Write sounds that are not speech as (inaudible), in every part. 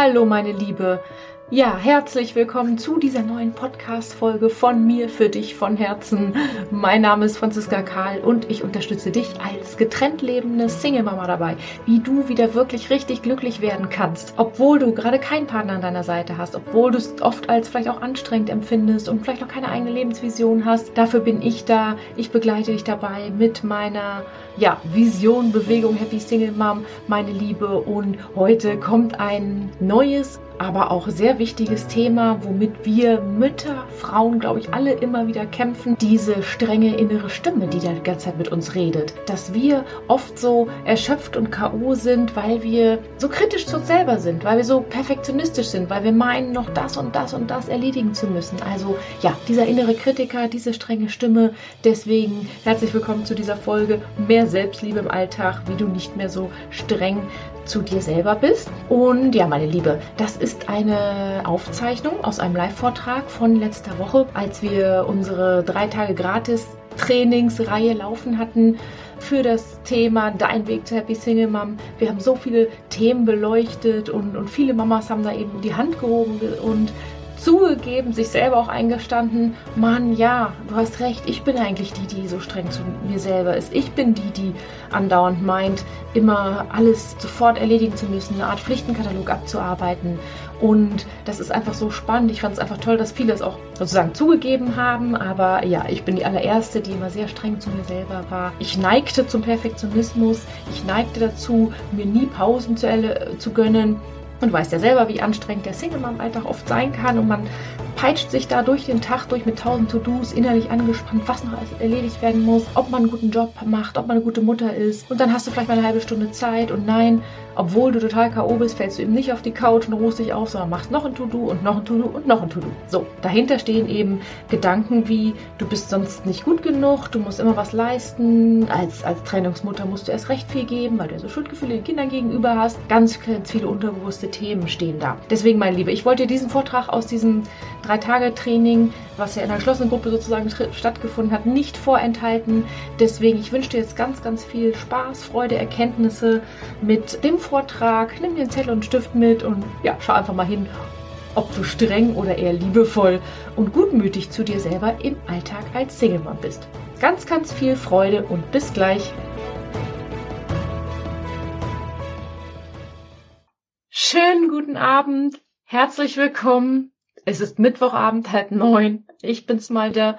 Hallo meine Liebe. Ja, herzlich willkommen zu dieser neuen Podcast-Folge von mir für dich von Herzen. Mein Name ist Franziska Karl und ich unterstütze dich als getrennt lebende Single-Mama dabei, wie du wieder wirklich richtig glücklich werden kannst, obwohl du gerade keinen Partner an deiner Seite hast, obwohl du es oft als vielleicht auch anstrengend empfindest und vielleicht noch keine eigene Lebensvision hast. Dafür bin ich da. Ich begleite dich dabei mit meiner ja, Vision, Bewegung, Happy Single Mom, meine Liebe. Und heute kommt ein neues aber auch sehr wichtiges Thema, womit wir Mütter, Frauen, glaube ich, alle immer wieder kämpfen. Diese strenge innere Stimme, die da die ganze Zeit mit uns redet. Dass wir oft so erschöpft und K.O. sind, weil wir so kritisch zu uns selber sind, weil wir so perfektionistisch sind, weil wir meinen, noch das und das und das erledigen zu müssen. Also ja, dieser innere Kritiker, diese strenge Stimme. Deswegen herzlich willkommen zu dieser Folge. Mehr Selbstliebe im Alltag, wie du nicht mehr so streng zu dir selber bist. Und ja, meine Liebe, das ist eine Aufzeichnung aus einem Live-Vortrag von letzter Woche, als wir unsere drei Tage gratis Trainingsreihe laufen hatten für das Thema Dein Weg zur Happy Single Mom. Wir haben so viele Themen beleuchtet und, und viele Mamas haben da eben die Hand gehoben und zugegeben, sich selber auch eingestanden, Mann, ja, du hast recht, ich bin eigentlich die, die so streng zu mir selber ist. Ich bin die, die andauernd meint, immer alles sofort erledigen zu müssen, eine Art Pflichtenkatalog abzuarbeiten. Und das ist einfach so spannend. Ich fand es einfach toll, dass viele es auch sozusagen zugegeben haben. Aber ja, ich bin die allererste, die immer sehr streng zu mir selber war. Ich neigte zum Perfektionismus. Ich neigte dazu, mir nie Pausen zu, zu gönnen. Und weißt ja selber, wie anstrengend der Single-Mom-Alltag oft sein kann und man peitscht sich da durch den Tag durch mit tausend To-Dos, innerlich angespannt, was noch erledigt werden muss, ob man einen guten Job macht, ob man eine gute Mutter ist. Und dann hast du vielleicht mal eine halbe Stunde Zeit und nein, obwohl du total K.O. bist, fällst du eben nicht auf die Couch und ruhst dich auf, sondern machst noch ein To-Do und noch ein To-Do und noch ein To-Do. So, dahinter stehen eben Gedanken wie, du bist sonst nicht gut genug, du musst immer was leisten, als, als Trennungsmutter musst du erst recht viel geben, weil du so Schuldgefühle den Kindern gegenüber hast. Ganz, ganz viele unterbewusste Themen stehen da. Deswegen, meine Liebe, ich wollte diesen Vortrag aus diesem Drei-Tage-Training, was ja in einer geschlossenen Gruppe sozusagen stattgefunden hat, nicht vorenthalten. Deswegen, ich wünsche dir jetzt ganz, ganz viel Spaß, Freude, Erkenntnisse mit dem Vortrag. Nimm dir einen Zettel und einen Stift mit und ja, schau einfach mal hin, ob du streng oder eher liebevoll und gutmütig zu dir selber im Alltag als Single-Mom bist. Ganz, ganz viel Freude und bis gleich. Schönen guten Abend, herzlich willkommen es ist Mittwochabend, halb neun. Ich bin's mal der.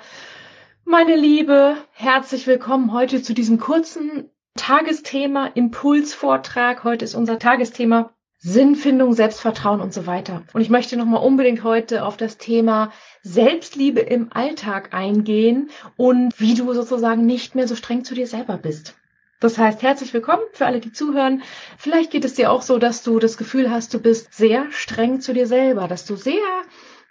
Meine Liebe, herzlich willkommen heute zu diesem kurzen Tagesthema, Impulsvortrag. Heute ist unser Tagesthema Sinnfindung, Selbstvertrauen und so weiter. Und ich möchte nochmal unbedingt heute auf das Thema Selbstliebe im Alltag eingehen und wie du sozusagen nicht mehr so streng zu dir selber bist. Das heißt, herzlich willkommen für alle, die zuhören. Vielleicht geht es dir auch so, dass du das Gefühl hast, du bist sehr streng zu dir selber, dass du sehr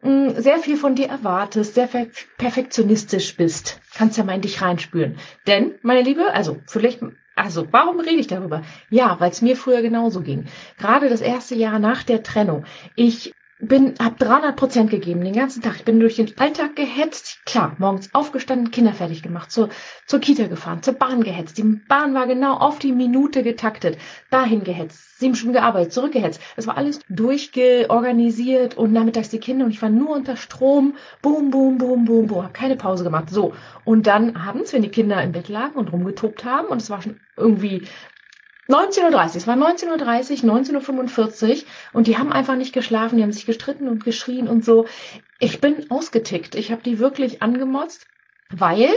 Mm, sehr viel von dir erwartest, sehr perfektionistisch bist, kannst ja mal in dich reinspüren. Denn, meine Liebe, also vielleicht, also warum rede ich darüber? Ja, weil es mir früher genauso ging. Gerade das erste Jahr nach der Trennung. Ich bin, hab 300 Prozent gegeben den ganzen Tag. Ich bin durch den Alltag gehetzt. Klar, morgens aufgestanden, Kinder fertig gemacht, zur, zur Kita gefahren, zur Bahn gehetzt. Die Bahn war genau auf die Minute getaktet. Dahin gehetzt, sieben Stunden gearbeitet, zurückgehetzt. Das war alles durchgeorganisiert und nachmittags die Kinder und ich war nur unter Strom. Boom, boom, boom, boom, boom. Hab keine Pause gemacht. So. Und dann abends, wenn die Kinder im Bett lagen und rumgetobt haben und es war schon irgendwie 19.30 Uhr, es war 19.30 Uhr, 19.45 Uhr und die haben einfach nicht geschlafen, die haben sich gestritten und geschrien und so. Ich bin ausgetickt. Ich habe die wirklich angemotzt, weil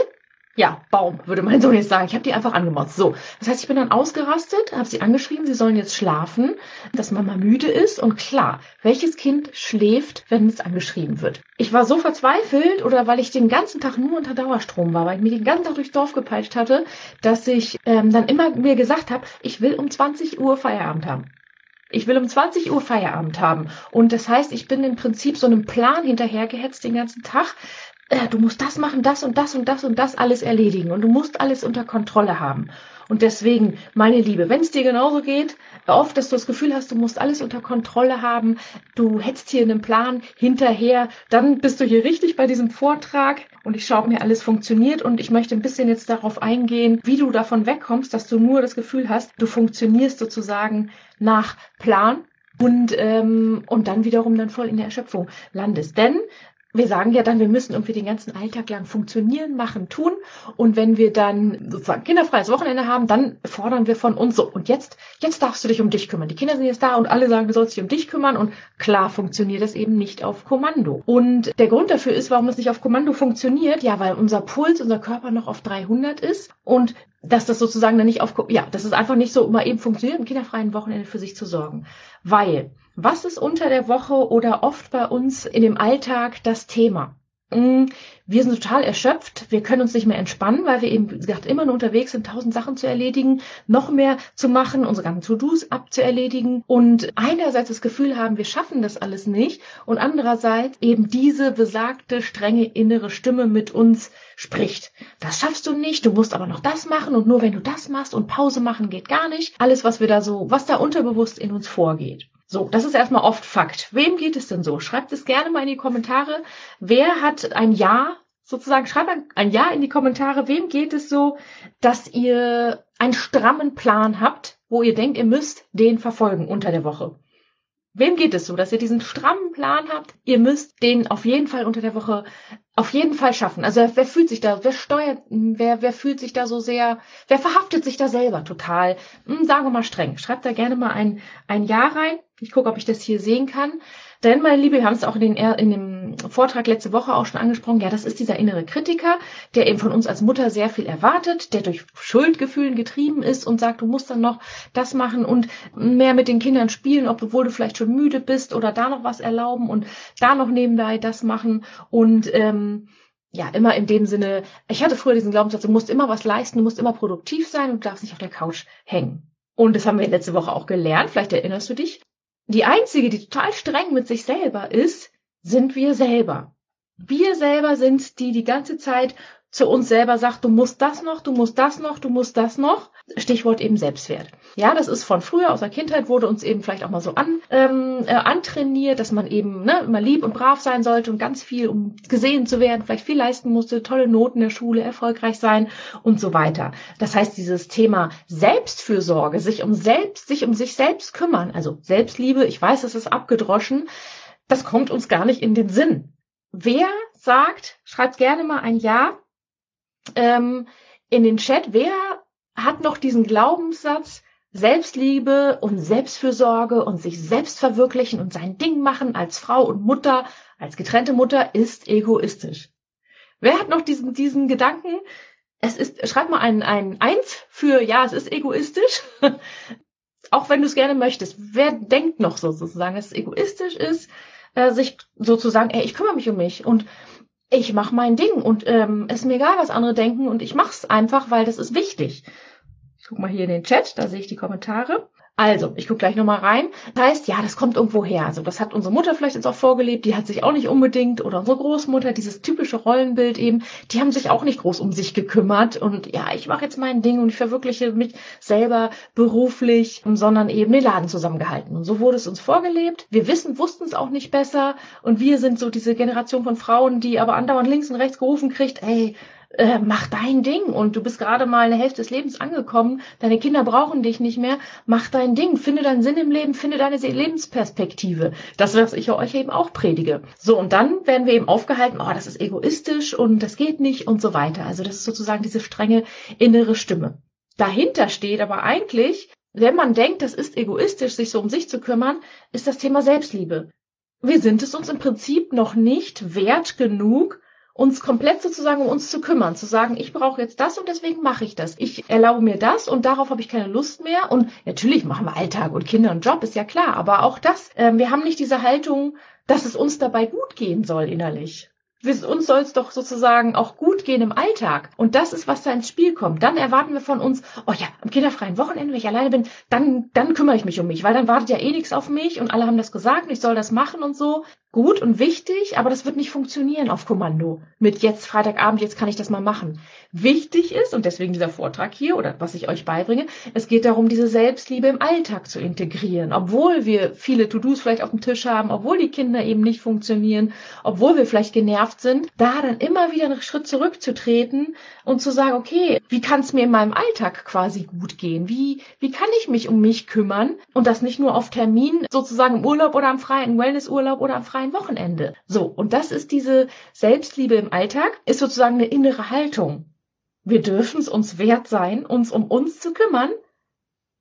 ja, Baum, würde mein Sohn jetzt sagen. Ich habe die einfach angemotzt. So, das heißt, ich bin dann ausgerastet, habe sie angeschrieben, sie sollen jetzt schlafen, dass Mama müde ist. Und klar, welches Kind schläft, wenn es angeschrieben wird? Ich war so verzweifelt oder weil ich den ganzen Tag nur unter Dauerstrom war, weil ich mich den ganzen Tag durchs Dorf gepeitscht hatte, dass ich ähm, dann immer mir gesagt habe, ich will um 20 Uhr Feierabend haben. Ich will um 20 Uhr Feierabend haben. Und das heißt, ich bin im Prinzip so einem Plan hinterhergehetzt den ganzen Tag, äh, du musst das machen, das und das und das und das alles erledigen und du musst alles unter Kontrolle haben. Und deswegen, meine Liebe, wenn es dir genauso geht, oft, dass du das Gefühl hast, du musst alles unter Kontrolle haben, du hättest hier einen Plan hinterher, dann bist du hier richtig bei diesem Vortrag und ich schaue, ob mir alles funktioniert und ich möchte ein bisschen jetzt darauf eingehen, wie du davon wegkommst, dass du nur das Gefühl hast, du funktionierst sozusagen nach Plan und, ähm, und dann wiederum dann voll in der Erschöpfung landest. Denn wir sagen ja dann, wir müssen irgendwie den ganzen Alltag lang funktionieren, machen, tun. Und wenn wir dann sozusagen kinderfreies Wochenende haben, dann fordern wir von uns so. Und jetzt, jetzt darfst du dich um dich kümmern. Die Kinder sind jetzt da und alle sagen, du sollst dich um dich kümmern. Und klar funktioniert das eben nicht auf Kommando. Und der Grund dafür ist, warum es nicht auf Kommando funktioniert. Ja, weil unser Puls, unser Körper noch auf 300 ist. Und dass das sozusagen dann nicht auf, ja, das ist einfach nicht so mal eben funktioniert, im kinderfreien Wochenende für sich zu sorgen. Weil, was ist unter der Woche oder oft bei uns in dem Alltag das Thema? Mm, wir sind total erschöpft, wir können uns nicht mehr entspannen, weil wir eben, wie gesagt, immer nur unterwegs sind, tausend Sachen zu erledigen, noch mehr zu machen, unsere ganzen To-Dos abzuerledigen und einerseits das Gefühl haben, wir schaffen das alles nicht und andererseits eben diese besagte, strenge innere Stimme mit uns spricht. Das schaffst du nicht, du musst aber noch das machen und nur wenn du das machst und Pause machen geht gar nicht. Alles, was wir da so, was da unterbewusst in uns vorgeht. So, das ist erstmal oft Fakt. Wem geht es denn so? Schreibt es gerne mal in die Kommentare. Wer hat ein Ja, sozusagen, schreibt ein, Ja in die Kommentare. Wem geht es so, dass ihr einen strammen Plan habt, wo ihr denkt, ihr müsst den verfolgen unter der Woche? Wem geht es so, dass ihr diesen strammen Plan habt? Ihr müsst den auf jeden Fall unter der Woche auf jeden Fall schaffen. Also wer fühlt sich da, wer steuert, wer, wer fühlt sich da so sehr, wer verhaftet sich da selber total? Hm, sagen wir mal streng. Schreibt da gerne mal ein, ein Ja rein. Ich gucke, ob ich das hier sehen kann. Denn, meine Liebe, wir haben es auch in, den, in dem Vortrag letzte Woche auch schon angesprochen, ja, das ist dieser innere Kritiker, der eben von uns als Mutter sehr viel erwartet, der durch Schuldgefühlen getrieben ist und sagt, du musst dann noch das machen und mehr mit den Kindern spielen, obwohl du vielleicht schon müde bist oder da noch was erlauben und da noch nebenbei das machen und ähm, ja, immer in dem Sinne, ich hatte früher diesen Glaubenssatz, du musst immer was leisten, du musst immer produktiv sein und du darfst nicht auf der Couch hängen. Und das haben wir letzte Woche auch gelernt, vielleicht erinnerst du dich. Die einzige, die total streng mit sich selber ist, sind wir selber. Wir selber sind die die ganze Zeit zu uns selber sagt, du musst das noch, du musst das noch, du musst das noch. Stichwort eben Selbstwert. Ja, das ist von früher, aus der Kindheit wurde uns eben vielleicht auch mal so an, ähm, äh, antrainiert, dass man eben ne, immer lieb und brav sein sollte und ganz viel, um gesehen zu werden, vielleicht viel leisten musste, tolle Noten in der Schule, erfolgreich sein und so weiter. Das heißt, dieses Thema Selbstfürsorge, sich um selbst, sich um sich selbst kümmern, also Selbstliebe, ich weiß, es ist abgedroschen, das kommt uns gar nicht in den Sinn. Wer sagt, schreibt gerne mal ein Ja, ähm, in den Chat, wer hat noch diesen Glaubenssatz, Selbstliebe und Selbstfürsorge und sich selbst verwirklichen und sein Ding machen als Frau und Mutter, als getrennte Mutter ist egoistisch. Wer hat noch diesen, diesen Gedanken? Es ist, schreib mal ein, ein Eins für, ja, es ist egoistisch. (laughs) Auch wenn du es gerne möchtest. Wer denkt noch so sozusagen, dass es egoistisch ist, äh, sich sozusagen, ey, ich kümmere mich um mich und ich mache mein Ding und ähm, ist mir egal, was andere denken und ich mach's einfach, weil das ist wichtig. Ich guck mal hier in den Chat, da sehe ich die Kommentare. Also, ich gucke gleich nochmal rein. Das heißt, ja, das kommt irgendwo her. Also, das hat unsere Mutter vielleicht jetzt auch vorgelebt, die hat sich auch nicht unbedingt, oder unsere Großmutter, dieses typische Rollenbild eben, die haben sich auch nicht groß um sich gekümmert. Und ja, ich mache jetzt mein Ding und ich verwirkliche mich selber beruflich, sondern eben den Laden zusammengehalten. Und so wurde es uns vorgelebt. Wir wissen, wussten es auch nicht besser. Und wir sind so diese Generation von Frauen, die aber andauernd links und rechts gerufen kriegt, ey, äh, mach dein Ding und du bist gerade mal eine Hälfte des Lebens angekommen, deine Kinder brauchen dich nicht mehr, mach dein Ding, finde deinen Sinn im Leben, finde deine Lebensperspektive. Das, was ich euch eben auch predige. So, und dann werden wir eben aufgehalten, oh, das ist egoistisch und das geht nicht und so weiter. Also das ist sozusagen diese strenge innere Stimme. Dahinter steht aber eigentlich, wenn man denkt, das ist egoistisch, sich so um sich zu kümmern, ist das Thema Selbstliebe. Wir sind es uns im Prinzip noch nicht wert genug, uns komplett sozusagen um uns zu kümmern, zu sagen, ich brauche jetzt das und deswegen mache ich das. Ich erlaube mir das und darauf habe ich keine Lust mehr. Und natürlich machen wir Alltag und Kinder und Job, ist ja klar, aber auch das, äh, wir haben nicht diese Haltung, dass es uns dabei gut gehen soll innerlich. Uns soll es doch sozusagen auch gut gehen im Alltag. Und das ist, was da ins Spiel kommt. Dann erwarten wir von uns, oh ja, am kinderfreien Wochenende, wenn ich alleine bin, dann, dann kümmere ich mich um mich, weil dann wartet ja eh nichts auf mich und alle haben das gesagt und ich soll das machen und so. Gut und wichtig, aber das wird nicht funktionieren auf Kommando. Mit jetzt Freitagabend, jetzt kann ich das mal machen. Wichtig ist, und deswegen dieser Vortrag hier oder was ich euch beibringe, es geht darum, diese Selbstliebe im Alltag zu integrieren. Obwohl wir viele To-Dos vielleicht auf dem Tisch haben, obwohl die Kinder eben nicht funktionieren, obwohl wir vielleicht genervt sind, da dann immer wieder einen Schritt zurückzutreten und zu sagen, okay, wie kann es mir in meinem Alltag quasi gut gehen? Wie, wie kann ich mich um mich kümmern? Und das nicht nur auf Termin, sozusagen im Urlaub oder am freien Wellnessurlaub oder am freien freien Wochenende. So, und das ist diese Selbstliebe im Alltag, ist sozusagen eine innere Haltung. Wir dürfen es uns wert sein, uns um uns zu kümmern,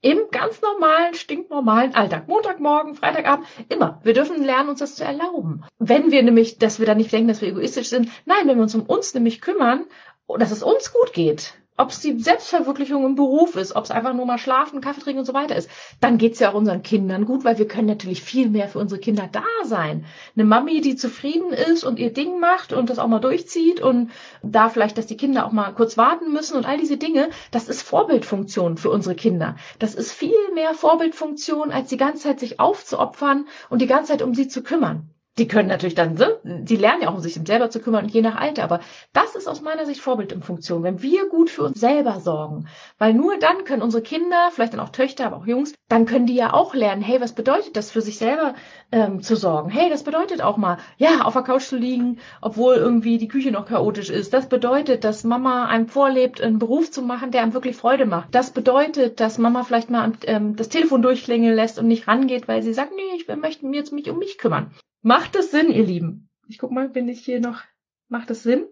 im ganz normalen, stinknormalen Alltag. Montagmorgen, Freitagabend, immer. Wir dürfen lernen, uns das zu erlauben. Wenn wir nämlich, dass wir da nicht denken, dass wir egoistisch sind. Nein, wenn wir uns um uns nämlich kümmern, dass es uns gut geht, ob es die Selbstverwirklichung im Beruf ist, ob es einfach nur mal schlafen, Kaffee trinken und so weiter ist, dann geht's ja auch unseren Kindern gut, weil wir können natürlich viel mehr für unsere Kinder da sein. Eine Mami, die zufrieden ist und ihr Ding macht und das auch mal durchzieht und da vielleicht, dass die Kinder auch mal kurz warten müssen und all diese Dinge, das ist Vorbildfunktion für unsere Kinder. Das ist viel mehr Vorbildfunktion, als die ganze Zeit sich aufzuopfern und die ganze Zeit um sie zu kümmern die können natürlich dann, die lernen ja auch, um sich selber zu kümmern, je nach Alter. Aber das ist aus meiner Sicht Vorbild in Funktion, wenn wir gut für uns selber sorgen. Weil nur dann können unsere Kinder, vielleicht dann auch Töchter, aber auch Jungs, dann können die ja auch lernen, hey, was bedeutet das für sich selber ähm, zu sorgen? Hey, das bedeutet auch mal, ja, auf der Couch zu liegen, obwohl irgendwie die Küche noch chaotisch ist. Das bedeutet, dass Mama einem vorlebt, einen Beruf zu machen, der einem wirklich Freude macht. Das bedeutet, dass Mama vielleicht mal ähm, das Telefon durchklingeln lässt und nicht rangeht, weil sie sagt, nee, ich möchte mir jetzt mich um mich kümmern. Macht es Sinn, ihr Lieben? Ich guck mal, bin ich hier noch. Macht es Sinn?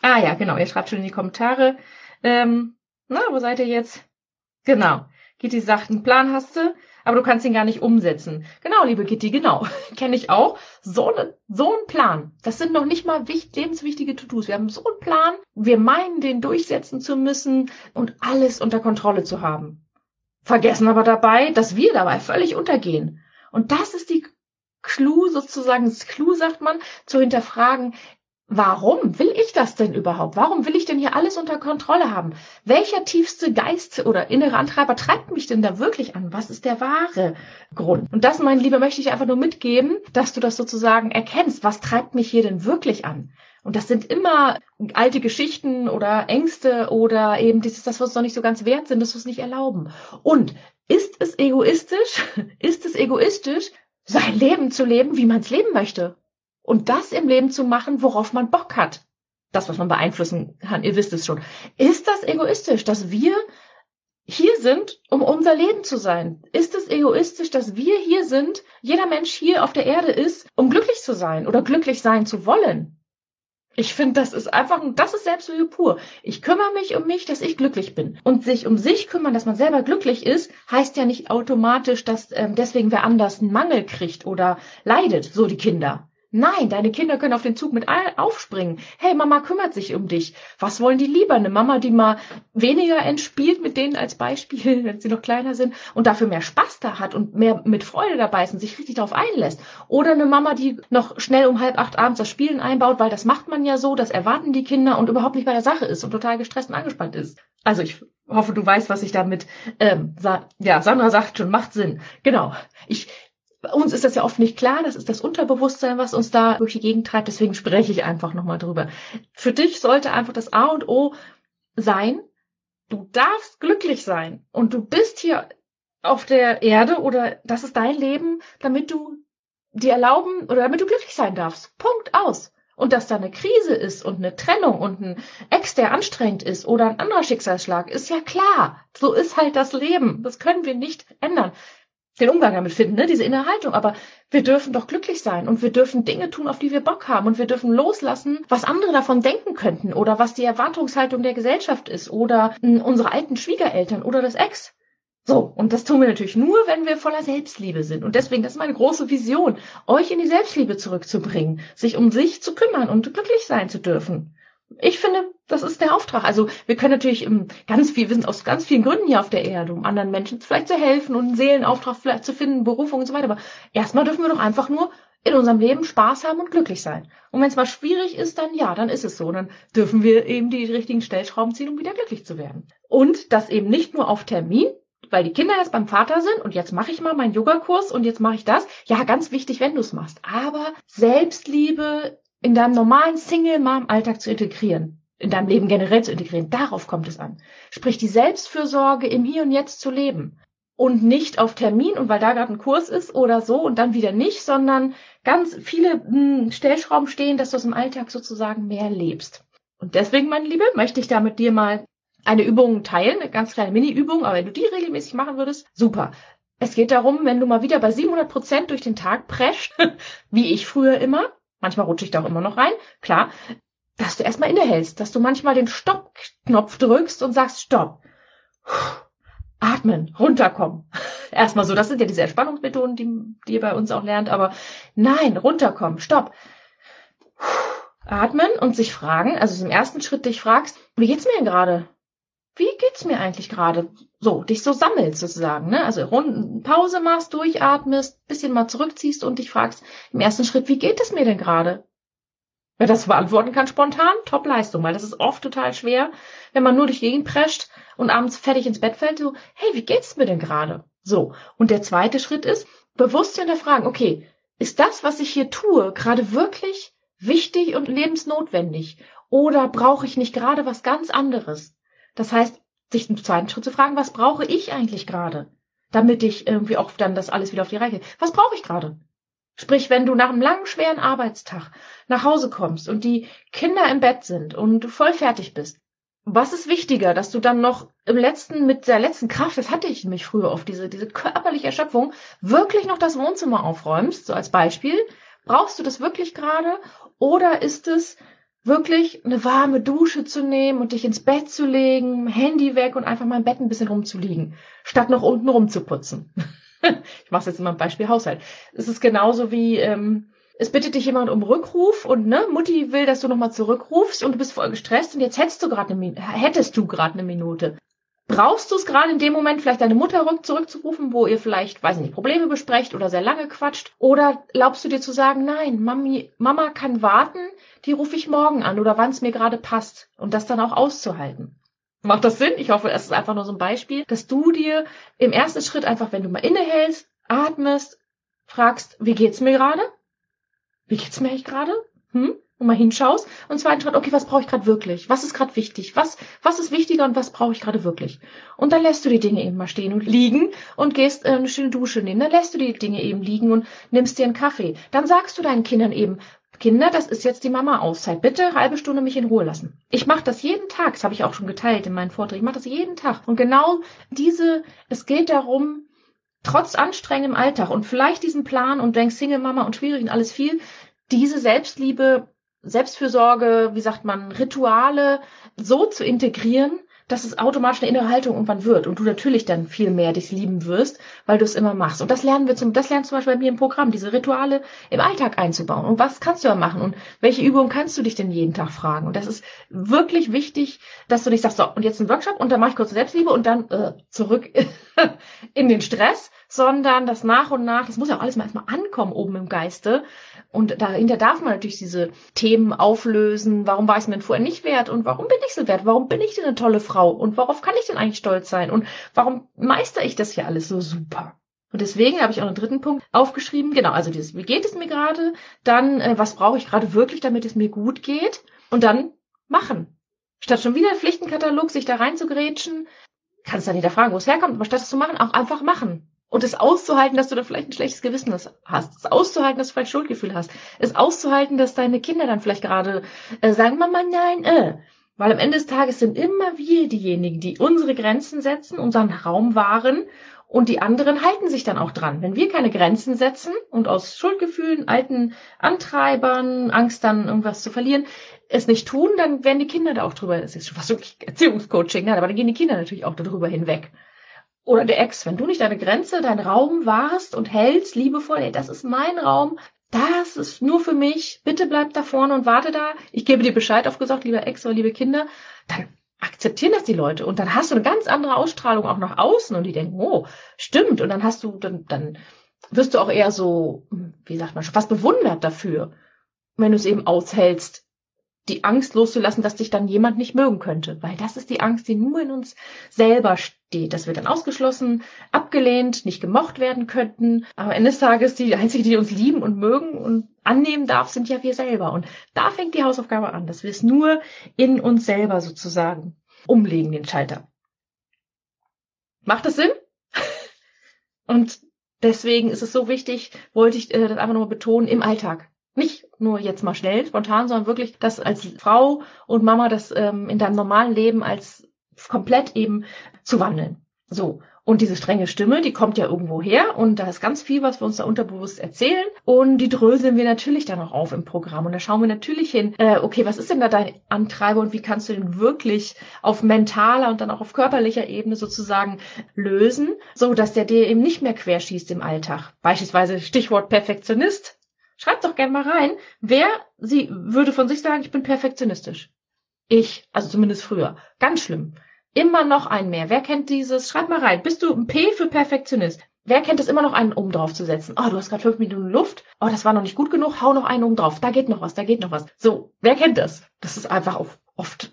Ah ja, genau. Ihr schreibt schon in die Kommentare. Ähm, na, wo seid ihr jetzt? Genau. Gitti sagt, einen Plan hast du, aber du kannst ihn gar nicht umsetzen. Genau, liebe Gitti, genau. (laughs) Kenne ich auch. So, ne, so ein Plan. Das sind noch nicht mal wichtig, lebenswichtige To-Dos. Wir haben so einen Plan. Wir meinen, den durchsetzen zu müssen und alles unter Kontrolle zu haben. Vergessen aber dabei, dass wir dabei völlig untergehen. Und das ist die Clou sozusagen, das Clou sagt man, zu hinterfragen, Warum will ich das denn überhaupt? Warum will ich denn hier alles unter Kontrolle haben? Welcher tiefste Geist oder innere Antreiber treibt mich denn da wirklich an? Was ist der wahre Grund? Und das, mein Lieber, möchte ich einfach nur mitgeben, dass du das sozusagen erkennst. Was treibt mich hier denn wirklich an? Und das sind immer alte Geschichten oder Ängste oder eben dieses, das, was uns noch nicht so ganz wert sind, das wir es nicht erlauben. Und ist es egoistisch? (laughs) Ist es egoistisch, sein Leben zu leben, wie man es leben möchte. Und das im Leben zu machen, worauf man Bock hat. Das, was man beeinflussen kann, ihr wisst es schon. Ist das egoistisch, dass wir hier sind, um unser Leben zu sein? Ist es egoistisch, dass wir hier sind, jeder Mensch hier auf der Erde ist, um glücklich zu sein oder glücklich sein zu wollen? Ich finde, das ist einfach, das ist Selbstliebe pur. Ich kümmere mich um mich, dass ich glücklich bin. Und sich um sich kümmern, dass man selber glücklich ist, heißt ja nicht automatisch, dass ähm, deswegen wer anders einen Mangel kriegt oder leidet, so die Kinder. Nein, deine Kinder können auf den Zug mit aufspringen. Hey, Mama kümmert sich um dich. Was wollen die lieber? Eine Mama, die mal weniger entspielt mit denen als Beispiel, (laughs) wenn sie noch kleiner sind und dafür mehr Spaß da hat und mehr mit Freude dabei ist und sich richtig darauf einlässt. Oder eine Mama, die noch schnell um halb acht abends das Spielen einbaut, weil das macht man ja so, das erwarten die Kinder und überhaupt nicht bei der Sache ist und total gestresst und angespannt ist. Also ich hoffe, du weißt, was ich damit, ähm, sa ja, Sandra sagt schon, macht Sinn. Genau. Ich, uns ist das ja oft nicht klar, das ist das Unterbewusstsein, was uns da durch die Gegend treibt, deswegen spreche ich einfach nochmal drüber. Für dich sollte einfach das A und O sein, du darfst glücklich sein und du bist hier auf der Erde oder das ist dein Leben, damit du dir erlauben oder damit du glücklich sein darfst. Punkt aus. Und dass da eine Krise ist und eine Trennung und ein Ex, der anstrengend ist oder ein anderer Schicksalsschlag, ist ja klar. So ist halt das Leben. Das können wir nicht ändern den Umgang damit finden, ne? diese innere Haltung. Aber wir dürfen doch glücklich sein und wir dürfen Dinge tun, auf die wir Bock haben und wir dürfen loslassen, was andere davon denken könnten oder was die Erwartungshaltung der Gesellschaft ist oder hm, unsere alten Schwiegereltern oder das Ex. So, und das tun wir natürlich nur, wenn wir voller Selbstliebe sind. Und deswegen, das ist meine große Vision, euch in die Selbstliebe zurückzubringen, sich um sich zu kümmern und glücklich sein zu dürfen ich finde, das ist der Auftrag. Also wir können natürlich ganz viel, wir sind aus ganz vielen Gründen hier auf der Erde, um anderen Menschen vielleicht zu helfen und einen Seelenauftrag vielleicht zu finden, Berufung und so weiter. Aber erstmal dürfen wir doch einfach nur in unserem Leben Spaß haben und glücklich sein. Und wenn es mal schwierig ist, dann ja, dann ist es so. Dann dürfen wir eben die richtigen Stellschrauben ziehen, um wieder glücklich zu werden. Und das eben nicht nur auf Termin, weil die Kinder jetzt beim Vater sind und jetzt mache ich mal meinen Yogakurs und jetzt mache ich das. Ja, ganz wichtig, wenn du es machst. Aber Selbstliebe in deinem normalen Single-Mom-Alltag zu integrieren, in deinem Leben generell zu integrieren, darauf kommt es an. Sprich, die Selbstfürsorge im Hier und Jetzt zu leben und nicht auf Termin und weil da gerade ein Kurs ist oder so und dann wieder nicht, sondern ganz viele hm, Stellschrauben stehen, dass du es im Alltag sozusagen mehr lebst. Und deswegen, meine Liebe, möchte ich da mit dir mal eine Übung teilen, eine ganz kleine Mini-Übung, aber wenn du die regelmäßig machen würdest, super. Es geht darum, wenn du mal wieder bei 700 Prozent durch den Tag prescht, (laughs) wie ich früher immer, manchmal rutsche ich da auch immer noch rein, klar, dass du erstmal innehältst, dass du manchmal den Stopp-Knopf drückst und sagst, Stopp. Atmen, runterkommen. (laughs) Erstmal so, das sind ja diese Entspannungsmethoden, die, die ihr bei uns auch lernt, aber nein, runterkommen, stopp. Atmen und sich fragen, also im ersten Schritt dich fragst, wie geht's mir denn gerade? Wie geht's mir eigentlich gerade? So, dich so sammelst sozusagen, ne? Also Pause machst, durchatmest, bisschen mal zurückziehst und dich fragst im ersten Schritt, wie geht es mir denn gerade? Wer das beantworten kann spontan, top Leistung, weil das ist oft total schwer, wenn man nur durch die Gegend prescht und abends fertig ins Bett fällt, so, hey, wie geht's mir denn gerade? So. Und der zweite Schritt ist, bewusst hinterfragen, okay, ist das, was ich hier tue, gerade wirklich wichtig und lebensnotwendig? Oder brauche ich nicht gerade was ganz anderes? Das heißt, sich im zweiten Schritt zu fragen, was brauche ich eigentlich gerade? Damit ich irgendwie auch dann das alles wieder auf die Reihe. Was brauche ich gerade? Sprich, wenn du nach einem langen, schweren Arbeitstag nach Hause kommst und die Kinder im Bett sind und du voll fertig bist, was ist wichtiger, dass du dann noch im letzten, mit der letzten Kraft, das hatte ich nämlich früher oft, diese, diese körperliche Erschöpfung, wirklich noch das Wohnzimmer aufräumst, so als Beispiel? Brauchst du das wirklich gerade? Oder ist es wirklich eine warme Dusche zu nehmen und dich ins Bett zu legen, Handy weg und einfach mal im Bett ein bisschen rumzuliegen, statt noch unten rumzuputzen? (laughs) ich mache jetzt immer ein Beispiel Haushalt. Es ist genauso wie, ähm, es bittet dich jemand um Rückruf und ne, Mutti will, dass du nochmal zurückrufst und du bist voll gestresst und jetzt hättest du gerade eine, hättest du gerade eine Minute. Brauchst du es gerade in dem Moment, vielleicht deine Mutter zurückzurufen, wo ihr vielleicht, weiß ich nicht, Probleme besprecht oder sehr lange quatscht? Oder glaubst du dir zu sagen, nein, Mami, Mama kann warten, die rufe ich morgen an oder wann es mir gerade passt und das dann auch auszuhalten? Macht das Sinn? Ich hoffe, es ist einfach nur so ein Beispiel, dass du dir im ersten Schritt einfach, wenn du mal innehältst, atmest, fragst, wie geht's mir gerade? Wie geht's mir eigentlich gerade? Hm? Und mal hinschaust. Und zweiten Schritt, okay, was brauche ich gerade wirklich? Was ist gerade wichtig? Was, was ist wichtiger und was brauche ich gerade wirklich? Und dann lässt du die Dinge eben mal stehen und liegen und gehst äh, eine schöne Dusche nehmen. Dann lässt du die Dinge eben liegen und nimmst dir einen Kaffee. Dann sagst du deinen Kindern eben, Kinder, das ist jetzt die Mama-Auszeit. Bitte halbe Stunde mich in Ruhe lassen. Ich mache das jeden Tag. Das habe ich auch schon geteilt in meinen Vorträgen. Ich mache das jeden Tag. Und genau diese, es geht darum, trotz anstrengendem Alltag und vielleicht diesen Plan und denkst Single Mama und schwierig und alles viel, diese Selbstliebe, Selbstfürsorge, wie sagt man, Rituale so zu integrieren, dass es automatisch eine innere Haltung irgendwann wird und du natürlich dann viel mehr dich lieben wirst, weil du es immer machst. Und das lernen wir zum, das lernen zum Beispiel bei mir im Programm, diese Rituale im Alltag einzubauen. Und was kannst du ja machen? Und welche Übungen kannst du dich denn jeden Tag fragen? Und das ist wirklich wichtig, dass du nicht sagst, so, und jetzt ein Workshop und dann mache ich kurz Selbstliebe und dann äh, zurück (laughs) in den Stress, sondern das nach und nach, das muss ja auch alles mal erstmal ankommen oben im Geiste. Und dahinter darf man natürlich diese Themen auflösen. Warum war es mir denn vorher nicht wert? Und warum bin ich so wert? Warum bin ich denn eine tolle Frau? Und worauf kann ich denn eigentlich stolz sein? Und warum meister ich das hier alles so super? Und deswegen habe ich auch einen dritten Punkt aufgeschrieben. Genau, also dieses, wie geht es mir gerade? Dann, äh, was brauche ich gerade wirklich, damit es mir gut geht? Und dann machen. Statt schon wieder Pflichtenkatalog, sich da reinzugrätschen, kannst du dann hinterfragen, wo es herkommt, aber statt es zu machen, auch einfach machen. Und es auszuhalten, dass du da vielleicht ein schlechtes Gewissen hast. Es auszuhalten, dass du vielleicht Schuldgefühl hast. Es auszuhalten, dass deine Kinder dann vielleicht gerade äh, sagen, Mama, nein, äh. Weil am Ende des Tages sind immer wir diejenigen, die unsere Grenzen setzen, unseren Raum wahren und die anderen halten sich dann auch dran. Wenn wir keine Grenzen setzen und aus Schuldgefühlen, alten Antreibern, Angst dann irgendwas zu verlieren, es nicht tun, dann werden die Kinder da auch drüber, das ist schon fast wirklich Erziehungscoaching, ne? aber dann gehen die Kinder natürlich auch darüber hinweg oder der Ex, wenn du nicht deine Grenze, deinen Raum wahrst und hältst, liebevoll, ey, das ist mein Raum, das ist nur für mich, bitte bleib da vorne und warte da, ich gebe dir Bescheid aufgesagt, lieber Ex oder liebe Kinder, dann akzeptieren das die Leute und dann hast du eine ganz andere Ausstrahlung auch nach außen und die denken, oh, stimmt. Und dann hast du, dann, dann wirst du auch eher so, wie sagt man schon, fast bewundert dafür, wenn du es eben aushältst, die Angst loszulassen, dass dich dann jemand nicht mögen könnte. Weil das ist die Angst, die nur in uns selber steht, dass wir dann ausgeschlossen, abgelehnt, nicht gemocht werden könnten. Aber eines Tages die einzige, die uns lieben und mögen und annehmen darf, sind ja wir selber. Und da fängt die Hausaufgabe an, dass wir es nur in uns selber sozusagen umlegen, den Schalter. Macht das Sinn? (laughs) und deswegen ist es so wichtig, wollte ich äh, das einfach nochmal betonen, im Alltag. Nicht nur jetzt mal schnell, spontan, sondern wirklich das als Frau und Mama das ähm, in deinem normalen Leben als komplett eben zu wandeln. So. Und diese strenge Stimme, die kommt ja irgendwo her und da ist ganz viel, was wir uns da unterbewusst erzählen und die dröseln wir natürlich dann auch auf im Programm und da schauen wir natürlich hin, äh, okay, was ist denn da dein Antreiber und wie kannst du den wirklich auf mentaler und dann auch auf körperlicher Ebene sozusagen lösen, so dass der dir eben nicht mehr querschießt im Alltag. Beispielsweise Stichwort Perfektionist, Schreibt doch gerne mal rein, wer sie würde von sich sagen, ich bin perfektionistisch. Ich, also zumindest früher. Ganz schlimm. Immer noch ein mehr. Wer kennt dieses? Schreib mal rein. Bist du ein P für Perfektionist? Wer kennt es immer noch einen oben drauf zu setzen? Oh, du hast gerade fünf Minuten Luft. Oh, das war noch nicht gut genug. Hau noch einen oben drauf. Da geht noch was, da geht noch was. So, wer kennt das? Das ist einfach auf oft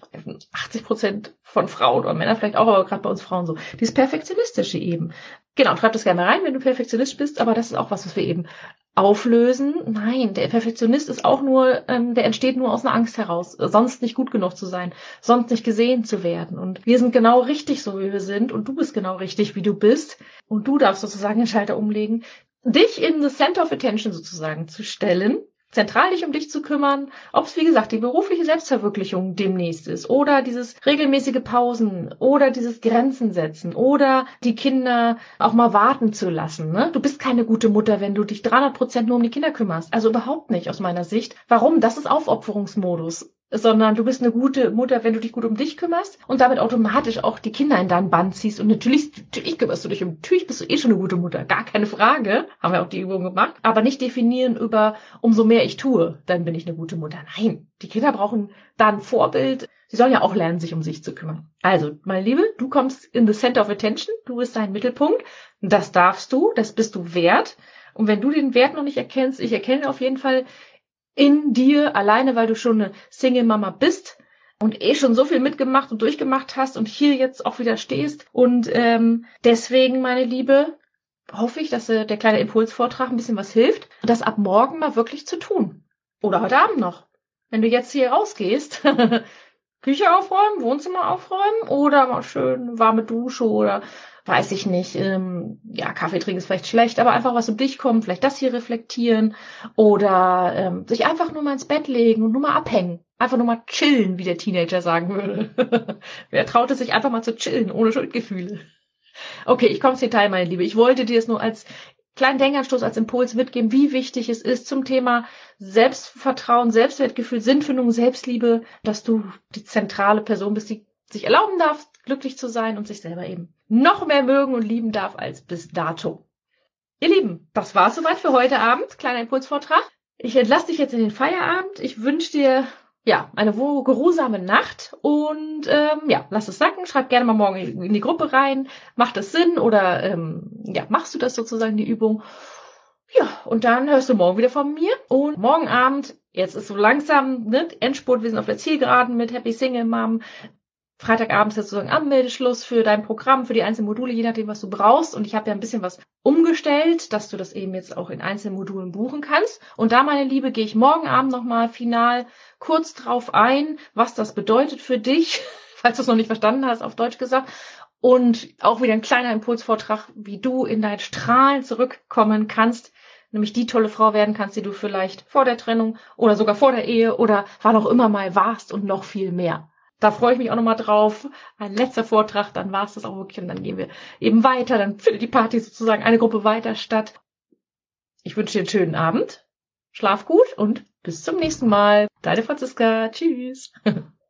80 Prozent von Frauen oder Männern vielleicht auch, aber gerade bei uns Frauen so. Dieses Perfektionistische eben. Genau, schreib das gerne rein, wenn du Perfektionist bist, aber das ist auch was, was wir eben auflösen. Nein, der Perfektionist ist auch nur, ähm, der entsteht nur aus einer Angst heraus, sonst nicht gut genug zu sein, sonst nicht gesehen zu werden. Und wir sind genau richtig so, wie wir sind, und du bist genau richtig, wie du bist. Und du darfst sozusagen den Schalter umlegen, dich in the center of attention sozusagen zu stellen zentral dich um dich zu kümmern, ob es wie gesagt die berufliche Selbstverwirklichung demnächst ist oder dieses regelmäßige Pausen oder dieses Grenzen setzen oder die Kinder auch mal warten zu lassen. Ne? Du bist keine gute Mutter, wenn du dich 300 Prozent nur um die Kinder kümmerst. Also überhaupt nicht aus meiner Sicht. Warum? Das ist Aufopferungsmodus sondern du bist eine gute Mutter, wenn du dich gut um dich kümmerst und damit automatisch auch die Kinder in deinen Band ziehst. Und natürlich, natürlich kümmerst du dich um, natürlich bist du eh schon eine gute Mutter, gar keine Frage. Haben wir auch die Übung gemacht. Aber nicht definieren über, umso mehr ich tue, dann bin ich eine gute Mutter. Nein, die Kinder brauchen da ein Vorbild. Sie sollen ja auch lernen, sich um sich zu kümmern. Also, meine Liebe, du kommst in the center of attention. Du bist dein Mittelpunkt. Das darfst du, das bist du wert. Und wenn du den Wert noch nicht erkennst, ich erkenne auf jeden Fall in dir, alleine weil du schon eine Single-Mama bist und eh schon so viel mitgemacht und durchgemacht hast und hier jetzt auch wieder stehst. Und ähm, deswegen, meine Liebe, hoffe ich, dass äh, der kleine Impulsvortrag ein bisschen was hilft, das ab morgen mal wirklich zu tun. Oder heute Abend noch. Wenn du jetzt hier rausgehst, (laughs) Küche aufräumen, Wohnzimmer aufräumen oder mal schön warme Dusche oder weiß ich nicht, ähm, ja, Kaffee trinken ist vielleicht schlecht, aber einfach was um dich kommt, vielleicht das hier reflektieren oder ähm, sich einfach nur mal ins Bett legen und nur mal abhängen. Einfach nur mal chillen, wie der Teenager sagen würde. (laughs) Wer traut es sich einfach mal zu chillen, ohne Schuldgefühle? Okay, ich komme ins Detail, meine Liebe. Ich wollte dir es nur als kleinen Denkanstoß, als Impuls mitgeben, wie wichtig es ist zum Thema Selbstvertrauen, Selbstwertgefühl, Sinnfindung, Selbstliebe, dass du die zentrale Person bist, die sich erlauben darf, glücklich zu sein und sich selber eben noch mehr mögen und lieben darf als bis dato. Ihr Lieben, das war's soweit für heute Abend. Kleiner Impulsvortrag. Ich entlasse dich jetzt in den Feierabend. Ich wünsche dir ja eine geruhsame Nacht und ähm, ja, lass es sacken. Schreib gerne mal morgen in die Gruppe rein. Macht es Sinn oder ähm, ja, machst du das sozusagen die Übung? Ja, und dann hörst du morgen wieder von mir. Und morgen Abend, jetzt ist so langsam ne, Endspurt, wir sind auf der Zielgeraden mit Happy Single Mom. Freitagabend ist sozusagen Anmeldeschluss für dein Programm, für die einzelnen Module, je nachdem, was du brauchst. Und ich habe ja ein bisschen was umgestellt, dass du das eben jetzt auch in einzelnen Modulen buchen kannst. Und da, meine Liebe, gehe ich morgen Abend nochmal final kurz drauf ein, was das bedeutet für dich, (laughs) falls du es noch nicht verstanden hast, auf Deutsch gesagt. Und auch wieder ein kleiner Impulsvortrag, wie du in dein Strahlen zurückkommen kannst, nämlich die tolle Frau werden kannst, die du vielleicht vor der Trennung oder sogar vor der Ehe oder wann auch immer mal warst und noch viel mehr da freue ich mich auch nochmal drauf. Ein letzter Vortrag, dann war es das auch wirklich und dann gehen wir eben weiter. Dann findet die Party sozusagen eine Gruppe weiter statt. Ich wünsche dir einen schönen Abend. Schlaf gut und bis zum nächsten Mal. Deine Franziska. Tschüss. (laughs)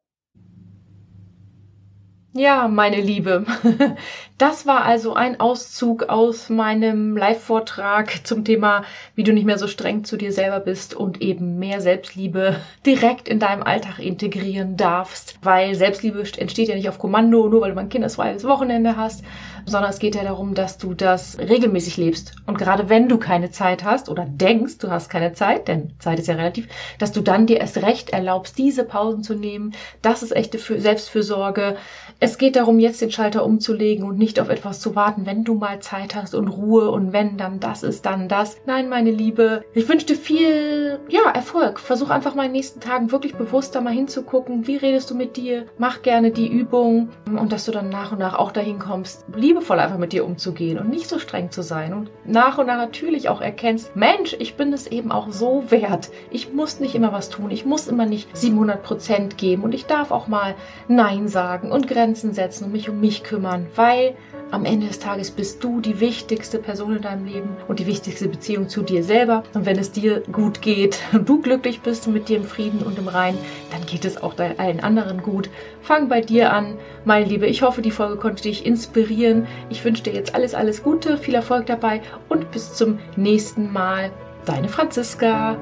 Ja, meine Liebe, (laughs) das war also ein Auszug aus meinem Live-Vortrag zum Thema, wie du nicht mehr so streng zu dir selber bist und eben mehr Selbstliebe (laughs) direkt in deinem Alltag integrieren darfst. Weil Selbstliebe entsteht ja nicht auf Kommando, nur weil du ein kinderfreies Wochenende hast, sondern es geht ja darum, dass du das regelmäßig lebst. Und gerade wenn du keine Zeit hast oder denkst, du hast keine Zeit, denn Zeit ist ja relativ, dass du dann dir erst recht erlaubst, diese Pausen zu nehmen. Das ist echte Selbstfürsorge es geht darum, jetzt den Schalter umzulegen und nicht auf etwas zu warten, wenn du mal Zeit hast und Ruhe und wenn dann das ist, dann das. Nein, meine Liebe, ich wünsche dir viel, ja, Erfolg. Versuch einfach mal in den nächsten Tagen wirklich bewusster mal hinzugucken, wie redest du mit dir. Mach gerne die Übung und dass du dann nach und nach auch dahin kommst, liebevoll einfach mit dir umzugehen und nicht so streng zu sein und nach und nach natürlich auch erkennst, Mensch, ich bin es eben auch so wert. Ich muss nicht immer was tun. Ich muss immer nicht 700 Prozent geben und ich darf auch mal Nein sagen und Grenzen Grenzen setzen und mich um mich kümmern, weil am Ende des Tages bist du die wichtigste Person in deinem Leben und die wichtigste Beziehung zu dir selber. Und wenn es dir gut geht und du glücklich bist mit dir im Frieden und im Rein, dann geht es auch allen anderen gut. Fang bei dir an, meine Liebe. Ich hoffe, die Folge konnte dich inspirieren. Ich wünsche dir jetzt alles, alles Gute, viel Erfolg dabei und bis zum nächsten Mal. Deine Franziska.